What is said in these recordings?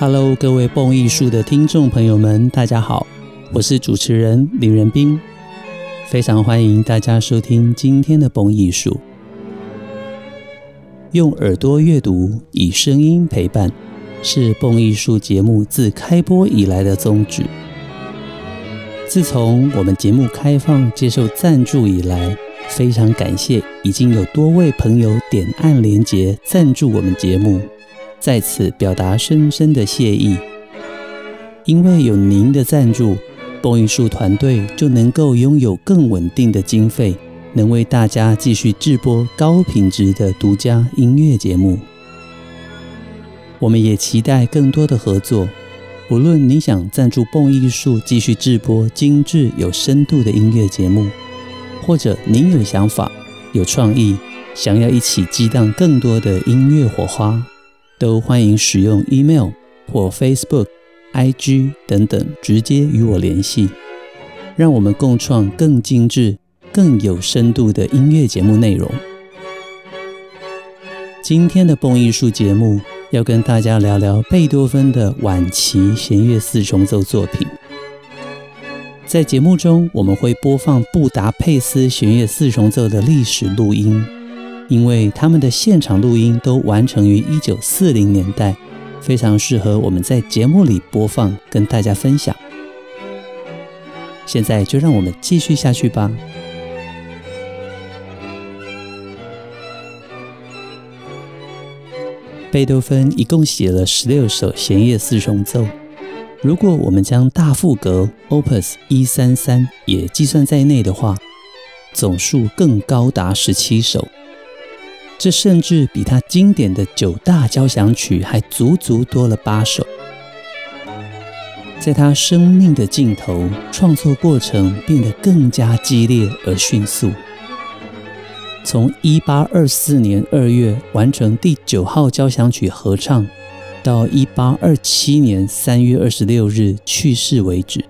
Hello，各位蹦艺术的听众朋友们，大家好，我是主持人林仁斌，非常欢迎大家收听今天的蹦艺术。用耳朵阅读，以声音陪伴，是蹦艺术节目自开播以来的宗旨。自从我们节目开放接受赞助以来，非常感谢已经有多位朋友点按连结赞助我们节目。在此表达深深的谢意，因为有您的赞助，蹦艺术团队就能够拥有更稳定的经费，能为大家继续制播高品质的独家音乐节目。我们也期待更多的合作，无论你想赞助蹦艺术继续制播精致有深度的音乐节目，或者您有想法、有创意，想要一起激荡更多的音乐火花。都欢迎使用 email 或 Facebook、IG 等等，直接与我联系，让我们共创更精致、更有深度的音乐节目内容。今天的蹦艺术节目要跟大家聊聊贝多芬的晚期弦乐四重奏作品。在节目中，我们会播放布达佩斯弦乐四重奏的历史录音。因为他们的现场录音都完成于一九四零年代，非常适合我们在节目里播放，跟大家分享。现在就让我们继续下去吧。贝多芬一共写了十六首弦乐四重奏，如果我们将大赋格 Opus 一三三也计算在内的话，总数更高达十七首。这甚至比他经典的九大交响曲还足足多了八首。在他生命的尽头，创作过程变得更加激烈而迅速。从一八二四年二月完成第九号交响曲合唱，到一八二七年三月二十六日去世为止，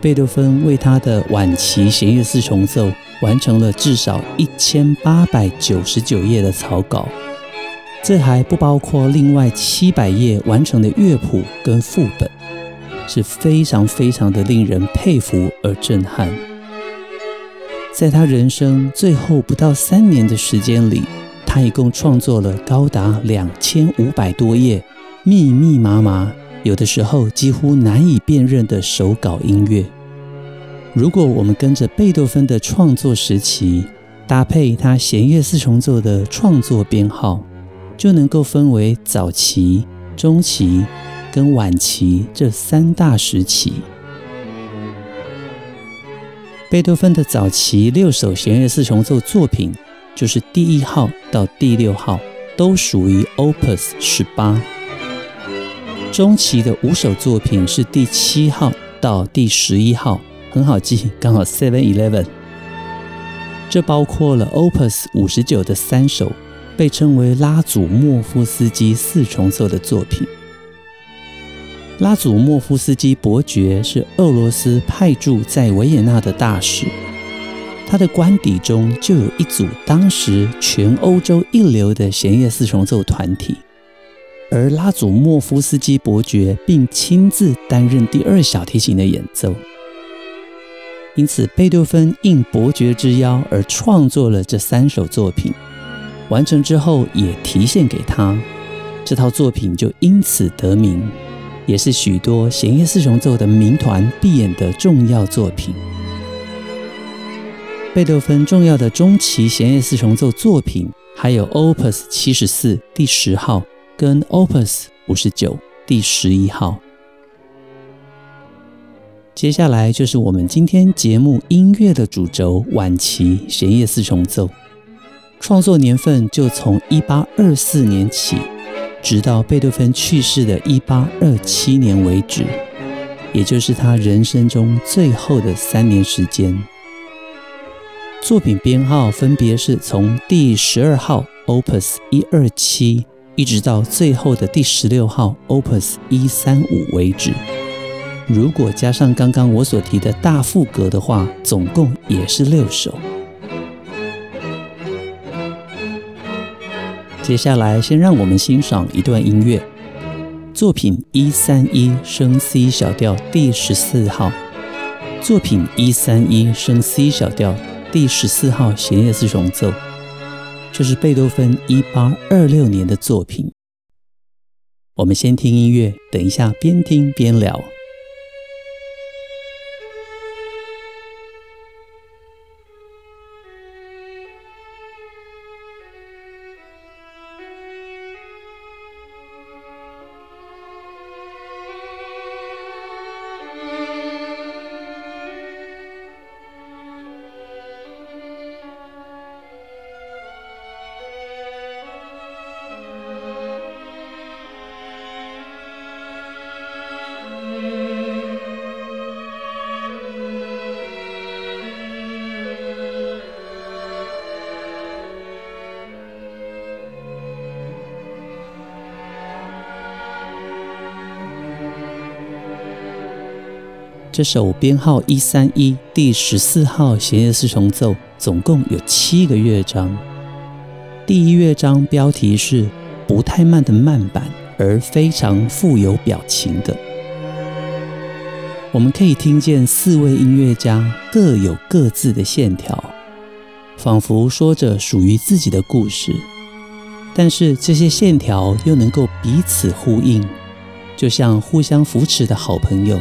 贝多芬为他的晚期弦乐四重奏。完成了至少一千八百九十九页的草稿，这还不包括另外七百页完成的乐谱跟副本，是非常非常的令人佩服而震撼。在他人生最后不到三年的时间里，他一共创作了高达两千五百多页，密密麻麻，有的时候几乎难以辨认的手稿音乐。如果我们跟着贝多芬的创作时期，搭配他弦乐四重奏的创作编号，就能够分为早期、中期跟晚期这三大时期。贝多芬的早期六首弦乐四重奏作品，就是第一号到第六号，都属于 Opus 十八。中期的五首作品是第七号到第十一号。很好记，刚好 Seven Eleven。这包括了 Opus 五十九的三首，被称为拉祖莫夫斯基四重奏的作品。拉祖莫夫斯基伯爵是俄罗斯派驻在维也纳的大使，他的官邸中就有一组当时全欧洲一流的弦乐四重奏团体，而拉祖莫夫斯基伯爵并亲自担任第二小提琴的演奏。因此，贝多芬应伯爵之邀而创作了这三首作品，完成之后也提献给他。这套作品就因此得名，也是许多弦乐四重奏的名团必演的重要作品。贝多芬重要的中期弦乐四重奏作品还有 Opus 七十四第十号跟 Opus 五十九第十一号。接下来就是我们今天节目音乐的主轴——晚期弦乐四重奏，创作年份就从一八二四年起，直到贝多芬去世的一八二七年为止，也就是他人生中最后的三年时间。作品编号分别是从第十二号 Opus 一二七，一直到最后的第十六号 Opus 一三五为止。如果加上刚刚我所提的大赋格的话，总共也是六首。接下来，先让我们欣赏一段音乐，作品一三一升 C 小调第十四号，作品一三一升 C 小调。第十四号弦乐四重奏，这是贝多芬一八二六年的作品。我们先听音乐，等一下边听边聊。这首编号一三一第十四号弦乐四重奏总共有七个乐章。第一乐章标题是不太慢的慢板，而非常富有表情的。我们可以听见四位音乐家各有各自的线条，仿佛说着属于自己的故事。但是这些线条又能够彼此呼应，就像互相扶持的好朋友。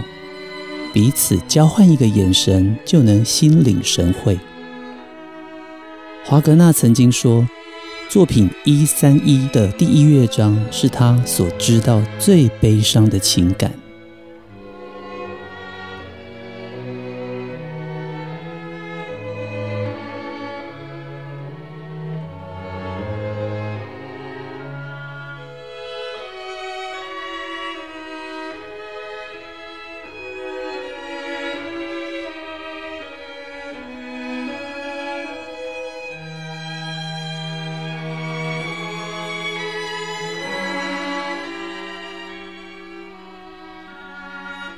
彼此交换一个眼神，就能心领神会。华格纳曾经说，作品一三一的第一乐章是他所知道最悲伤的情感。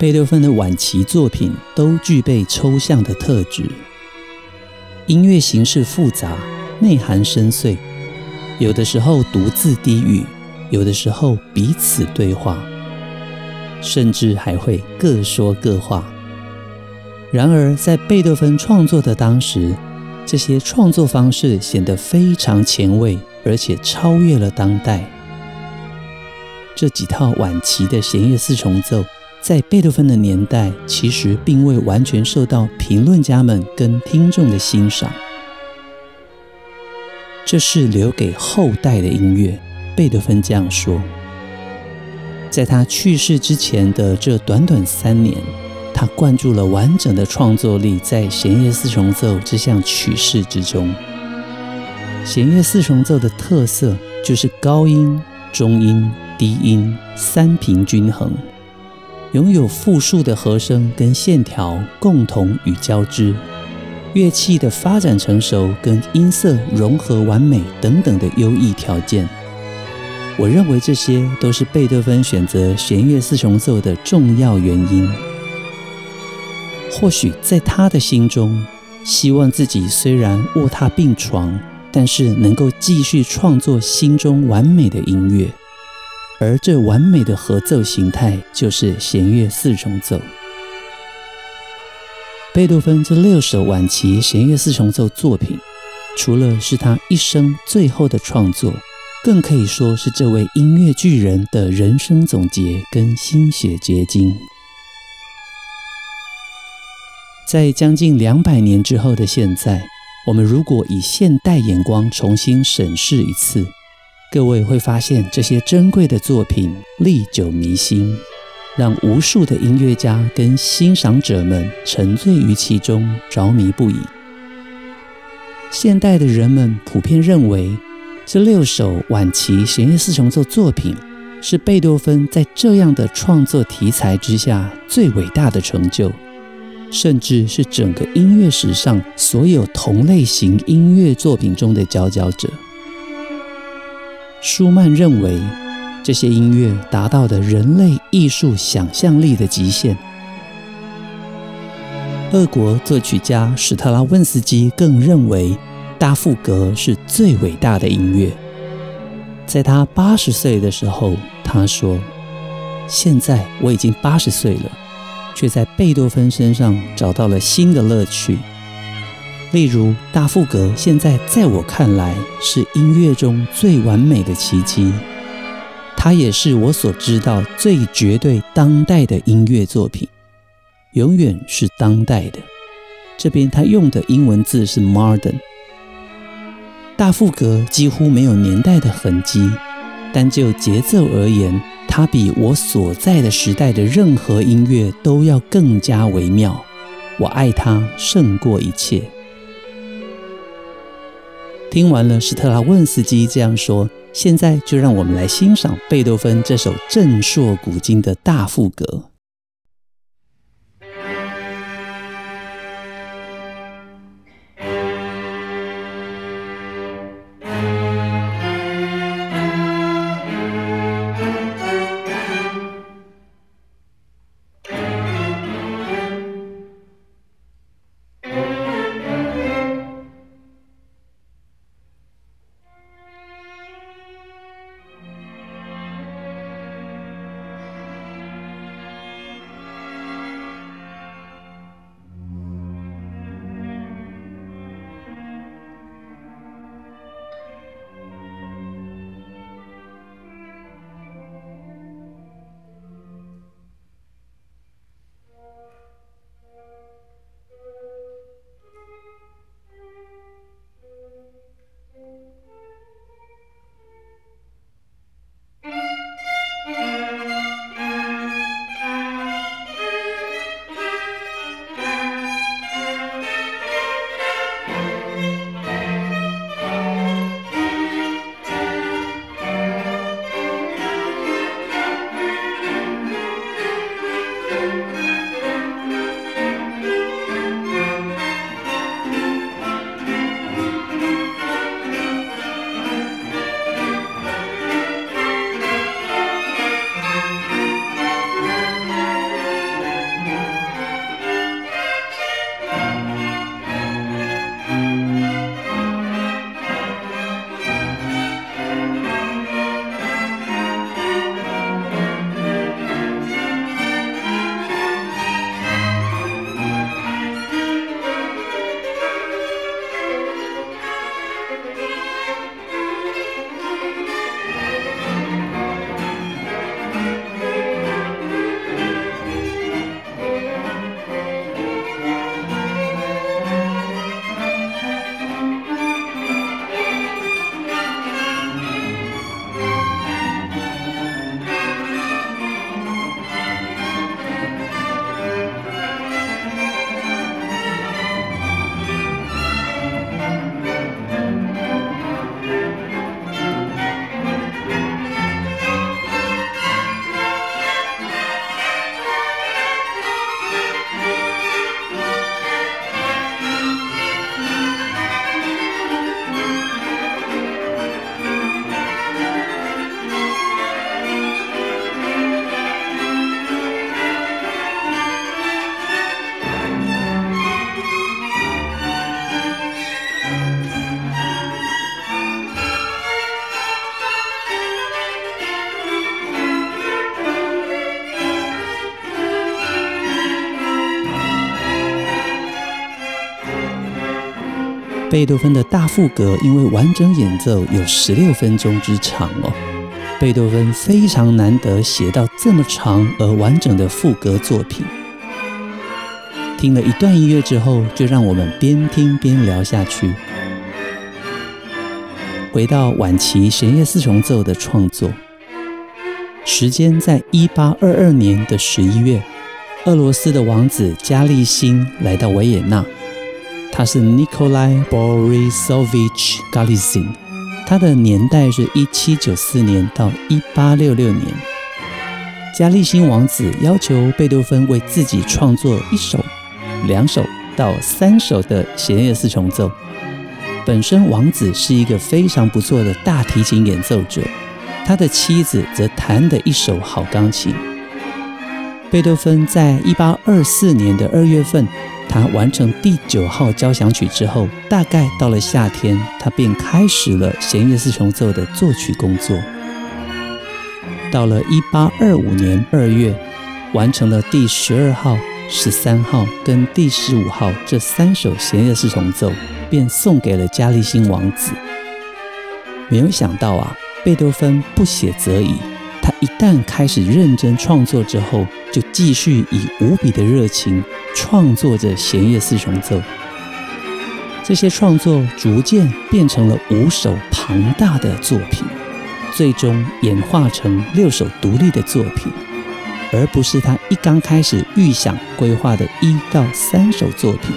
贝多芬的晚期作品都具备抽象的特质，音乐形式复杂，内涵深邃，有的时候独自低语，有的时候彼此对话，甚至还会各说各话。然而，在贝多芬创作的当时，这些创作方式显得非常前卫，而且超越了当代。这几套晚期的弦乐四重奏。在贝多芬的年代，其实并未完全受到评论家们跟听众的欣赏。这是留给后代的音乐，贝多芬这样说。在他去世之前的这短短三年，他灌注了完整的创作力在弦乐四重奏这项曲式之中。弦乐四重奏的特色就是高音、中音、低音三平均衡。拥有复数的和声跟线条共同与交织，乐器的发展成熟跟音色融合完美等等的优异条件，我认为这些都是贝多芬选择弦乐四重奏的重要原因。或许在他的心中，希望自己虽然卧榻病床，但是能够继续创作心中完美的音乐。而这完美的合奏形态就是弦乐四重奏。贝多芬这六首晚期弦乐四重奏作品，除了是他一生最后的创作，更可以说是这位音乐巨人的人生总结跟心血结晶。在将近两百年之后的现在，我们如果以现代眼光重新审视一次。各位会发现，这些珍贵的作品历久弥新，让无数的音乐家跟欣赏者们沉醉于其中，着迷不已。现代的人们普遍认为，这六首晚期弦乐四重奏作品是贝多芬在这样的创作题材之下最伟大的成就，甚至是整个音乐史上所有同类型音乐作品中的佼佼者。舒曼认为，这些音乐达到了人类艺术想象力的极限。俄国作曲家史特拉文斯基更认为，大赋格是最伟大的音乐。在他八十岁的时候，他说：“现在我已经八十岁了，却在贝多芬身上找到了新的乐趣。例如，大赋格现在在我看来是音乐中最完美的奇迹，它也是我所知道最绝对当代的音乐作品。”永远是当代的。这边他用的英文字是 modern。大赋格几乎没有年代的痕迹，但就节奏而言，它比我所在的时代的任何音乐都要更加微妙。我爱它胜过一切。听完了斯特拉文斯基这样说，现在就让我们来欣赏贝多芬这首震烁古今的大赋格。贝多芬的大赋格因为完整演奏有十六分钟之长哦，贝多芬非常难得写到这么长而完整的赋格作品。听了一段音乐之后，就让我们边听边聊下去。回到晚期弦乐四重奏的创作，时间在一八二二年的十一月，俄罗斯的王子加利辛来到维也纳。他是 Nikolai Borisovich Golitsyn，他的年代是一七九四年到一八六六年。加利辛王子要求贝多芬为自己创作一首两首到三首的弦乐四重奏。本身王子是一个非常不错的大提琴演奏者，他的妻子则弹得一手好钢琴。贝多芬在一八二四年的二月份，他完成第九号交响曲之后，大概到了夏天，他便开始了弦乐四重奏的作曲工作。到了一八二五年二月，完成了第十二号、十三号跟第十五号这三首弦乐四重奏。便送给了加利辛王子。没有想到啊，贝多芬不写则已，他一旦开始认真创作之后，就继续以无比的热情创作着弦乐四重奏。这些创作逐渐变成了五首庞大的作品，最终演化成六首独立的作品，而不是他一刚开始预想规划的一到三首作品。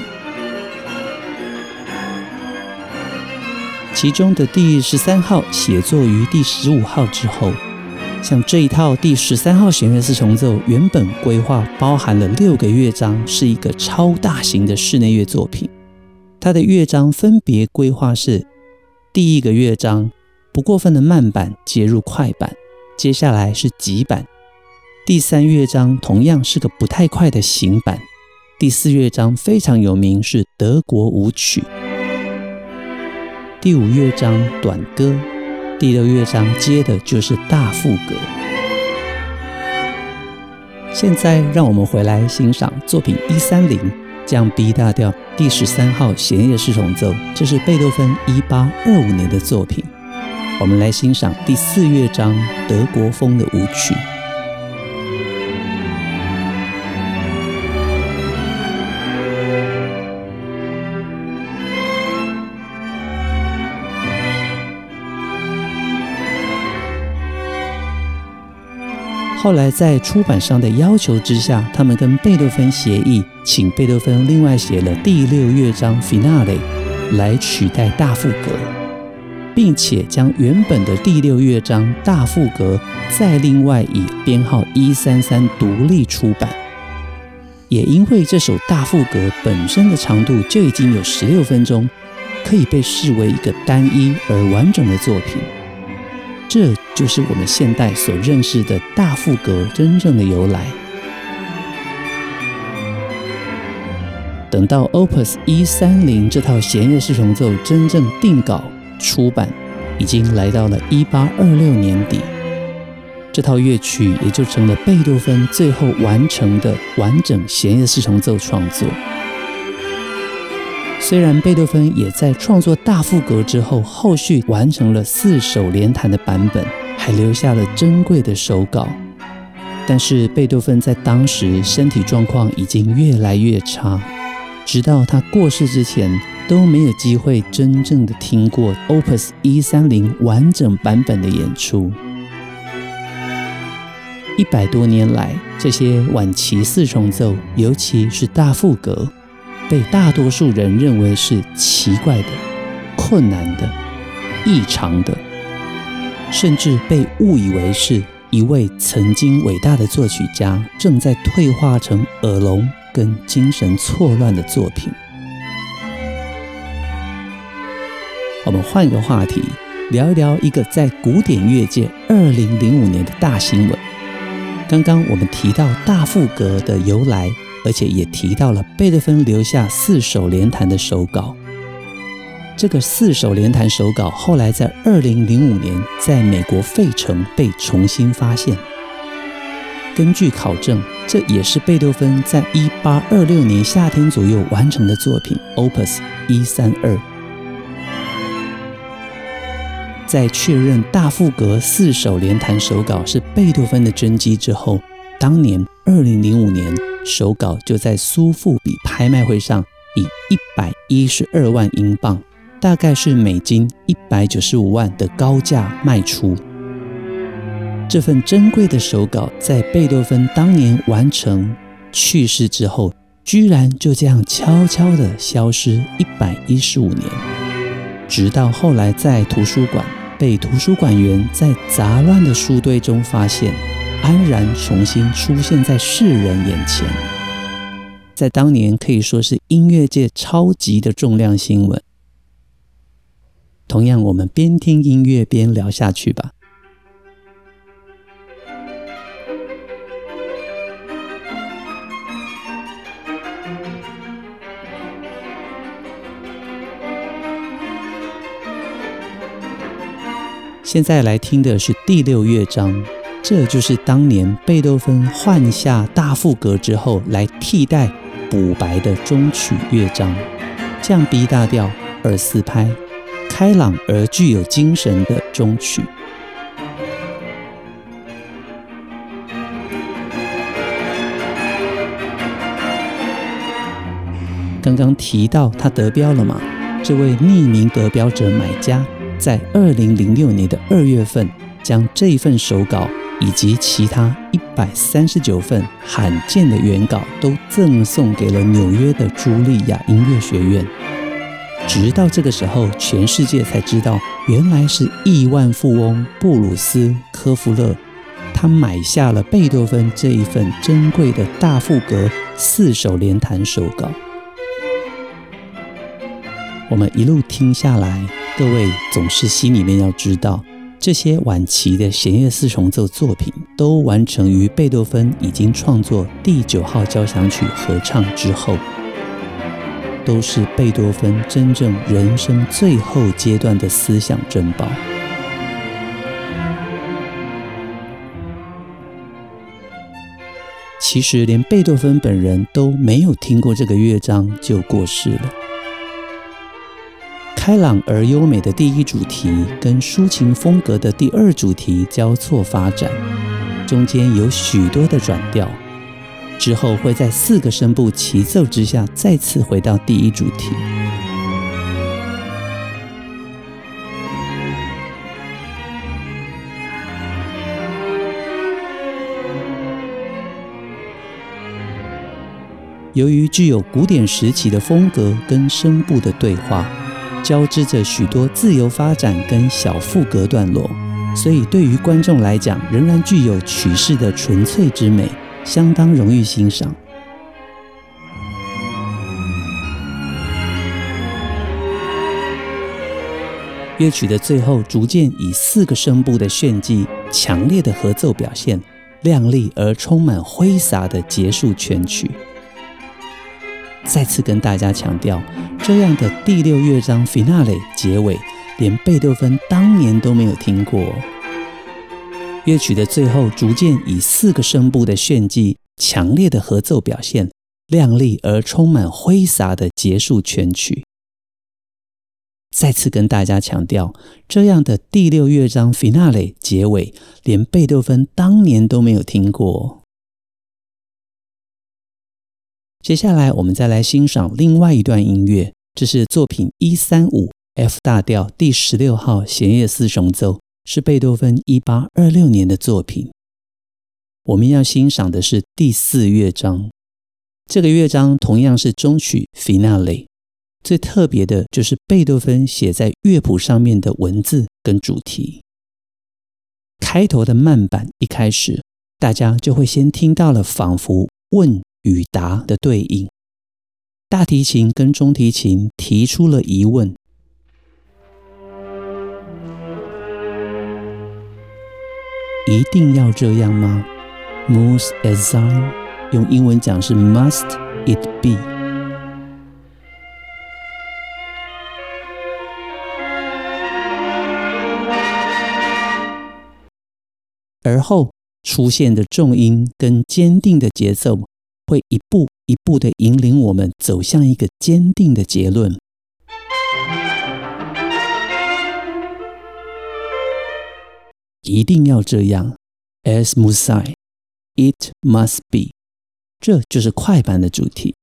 其中的第十三号写作于第十五号之后，像这一套第十三号弦乐四重奏，原本规划包含了六个乐章，是一个超大型的室内乐作品。它的乐章分别规划是：第一个乐章不过分的慢板接入快板，接下来是急板；第三乐章同样是个不太快的行板；第四乐章非常有名，是德国舞曲。第五乐章短歌，第六乐章接的就是大副歌。现在让我们回来欣赏作品一三零降 B 大调第十三号弦乐四重奏，这是贝多芬一八二五年的作品。我们来欣赏第四乐章德国风的舞曲。后来在出版商的要求之下，他们跟贝多芬协议，请贝多芬另外写了第六乐章 Finale 来取代大赋格，并且将原本的第六乐章大赋格再另外以编号一三三独立出版。也因为这首大赋格本身的长度就已经有十六分钟，可以被视为一个单一而完整的作品。这就是我们现代所认识的大赋格真正的由来。等到 Opus 130这套弦乐四重奏真正定稿出版，已经来到了1826年底，这套乐曲也就成了贝多芬最后完成的完整弦乐四重奏创作。虽然贝多芬也在创作大赋格之后，后续完成了四手联弹的版本，还留下了珍贵的手稿，但是贝多芬在当时身体状况已经越来越差，直到他过世之前都没有机会真正的听过 Opus 130完整版本的演出。一百多年来，这些晚期四重奏，尤其是大赋格。被大多数人认为是奇怪的、困难的、异常的，甚至被误以为是一位曾经伟大的作曲家正在退化成耳聋跟精神错乱的作品。我们换个话题，聊一聊一个在古典乐界二零零五年的大新闻。刚刚我们提到大赋格的由来。而且也提到了贝多芬留下四手联弹的手稿。这个四手联弹手稿后来在二零零五年在美国费城被重新发现。根据考证，这也是贝多芬在一八二六年夏天左右完成的作品 Opus 一三二。在确认大赋格四手联弹手稿是贝多芬的真迹之后，当年二零零五年。手稿就在苏富比拍卖会上以一百一十二万英镑，大概是美金一百九十五万的高价卖出。这份珍贵的手稿在贝多芬当年完成去世之后，居然就这样悄悄地消失一百一十五年，直到后来在图书馆被图书馆员在杂乱的书堆中发现。安然重新出现在世人眼前。在当年可以说是音乐界超级的重量新闻。同样，我们边听音乐边聊下去吧。现在来听的是第六乐章，这就是当年贝多芬换下大赋格之后来替代补白的终曲乐章，降 B 大调二四拍，开朗而具有精神的终曲。刚刚提到他得标了吗？这位匿名得标者买家。在二零零六年的二月份，将这份手稿以及其他一百三十九份罕见的原稿都赠送给了纽约的茱莉亚音乐学院。直到这个时候，全世界才知道，原来是亿万富翁布鲁斯科夫勒，他买下了贝多芬这一份珍贵的大赋格四手联弹手稿。我们一路听下来。各位总是心里面要知道，这些晚期的弦乐四重奏作品都完成于贝多芬已经创作第九号交响曲合唱之后，都是贝多芬真正人生最后阶段的思想珍宝。其实连贝多芬本人都没有听过这个乐章就过世了。开朗而优美的第一主题跟抒情风格的第二主题交错发展，中间有许多的转调，之后会在四个声部齐奏之下再次回到第一主题。由于具有古典时期的风格跟声部的对话。交织着许多自由发展跟小赋格段落，所以对于观众来讲，仍然具有曲式的纯粹之美，相当容易欣赏。乐曲的最后，逐渐以四个声部的炫技、强烈的合奏表现、亮丽而充满挥洒的结束全曲。再次跟大家强调，这样的第六乐章 Finale 结尾，连贝多芬当年都没有听过。乐曲的最后，逐渐以四个声部的炫技、强烈的合奏表现、亮丽而充满挥洒的结束全曲。再次跟大家强调，这样的第六乐章 Finale 结尾，连贝多芬当年都没有听过。接下来，我们再来欣赏另外一段音乐，这是作品一三五 F 大调第十六号弦乐四重奏，是贝多芬一八二六年的作品。我们要欣赏的是第四乐章，这个乐章同样是终曲 Finale。最特别的就是贝多芬写在乐谱上面的文字跟主题。开头的慢板一开始，大家就会先听到了仿佛问。与答的对应，大提琴跟中提琴提出了疑问：一定要这样吗？Muss es sein？用英文讲是 Must it be？而后出现的重音跟坚定的节奏。会一步一步的引领我们走向一个坚定的结论。一定要这样，as Musai，it must be，这就是快板的主题。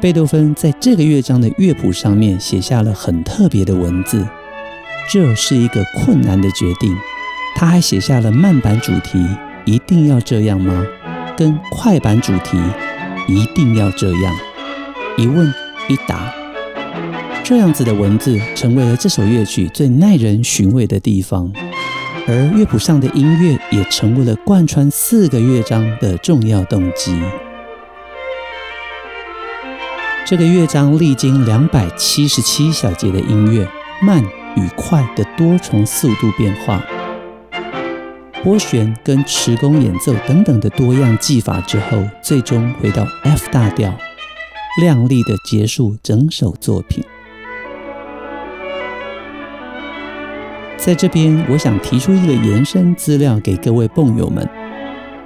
贝多芬在这个乐章的乐谱上面写下了很特别的文字，这是一个困难的决定。他还写下了慢板主题，一定要这样吗？跟快板主题，一定要这样？一问一答，这样子的文字成为了这首乐曲最耐人寻味的地方，而乐谱上的音乐也成为了贯穿四个乐章的重要动机。这个乐章历经两百七十七小节的音乐，慢与快的多重速度变化，拨弦跟持弓演奏等等的多样技法之后，最终回到 F 大调，亮丽的结束整首作品。在这边，我想提出一个延伸资料给各位蹦友们，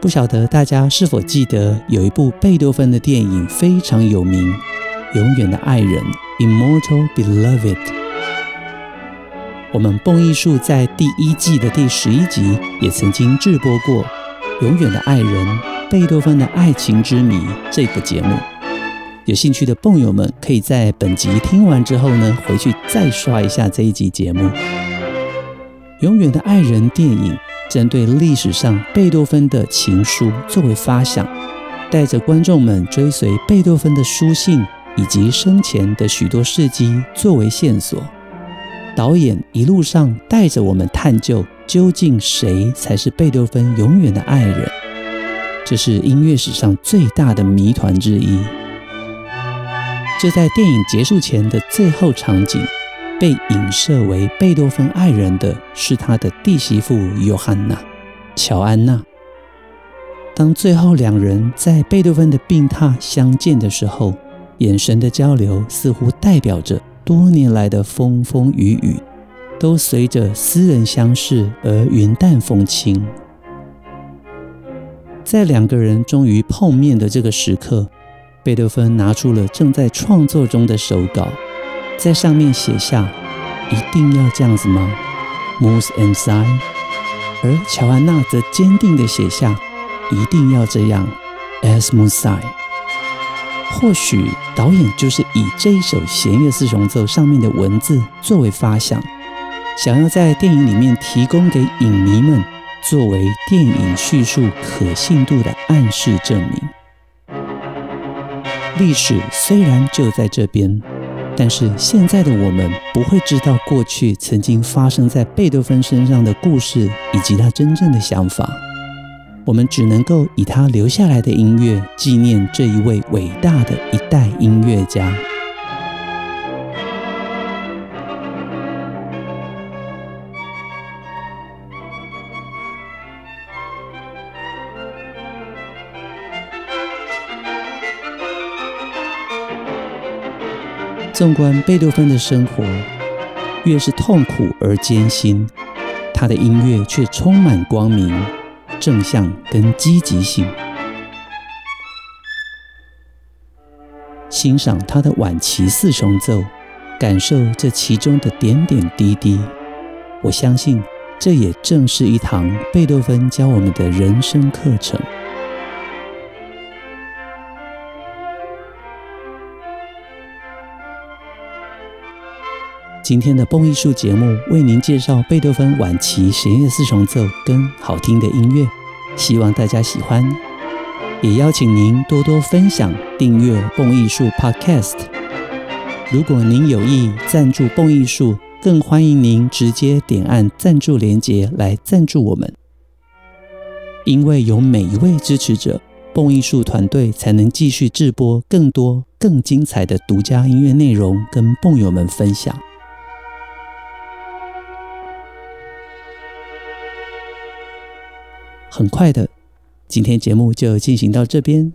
不晓得大家是否记得有一部贝多芬的电影非常有名。永远的爱人，Immortal Beloved。我们蹦艺术在第一季的第十一集也曾经制播过《永远的爱人：贝多芬的爱情之谜》这个节目。有兴趣的蹦友们可以在本集听完之后呢，回去再刷一下这一集节目。《永远的爱人》电影针对历史上贝多芬的情书作为发想，带着观众们追随贝多芬的书信。以及生前的许多事迹作为线索，导演一路上带着我们探究究竟谁才是贝多芬永远的爱人。这是音乐史上最大的谜团之一。就在电影结束前的最后场景，被影射为贝多芬爱人的是他的弟媳妇约翰娜·乔安娜。当最后两人在贝多芬的病榻相见的时候，眼神的交流似乎代表着多年来的风风雨雨，都随着私人相识而云淡风轻。在两个人终于碰面的这个时刻，贝多芬拿出了正在创作中的手稿，在上面写下“一定要这样子吗？”Muss es sein？而乔安娜则坚定地写下“一定要这样，Es muss sein。”或许导演就是以这一首弦乐四重奏上面的文字作为发想，想要在电影里面提供给影迷们作为电影叙述可信度的暗示证明。历史虽然就在这边，但是现在的我们不会知道过去曾经发生在贝多芬身上的故事以及他真正的想法。我们只能够以他留下来的音乐纪念这一位伟大的一代音乐家。纵观贝多芬的生活，越是痛苦而艰辛，他的音乐却充满光明。正向跟积极性，欣赏他的晚期四重奏，感受这其中的点点滴滴。我相信，这也正是一堂贝多芬教我们的人生课程。今天的蹦艺术节目为您介绍贝多芬晚期弦乐四重奏跟好听的音乐，希望大家喜欢，也邀请您多多分享、订阅蹦艺术 Podcast。如果您有意赞助蹦艺术，更欢迎您直接点按赞助连结来赞助我们。因为有每一位支持者，蹦艺术团队才能继续制播更多更精彩的独家音乐内容，跟蹦友们分享。很快的，今天节目就进行到这边。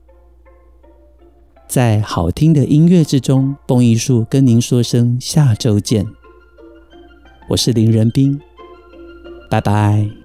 在好听的音乐之中，蹦艺术跟您说声下周见。我是林仁斌，拜拜。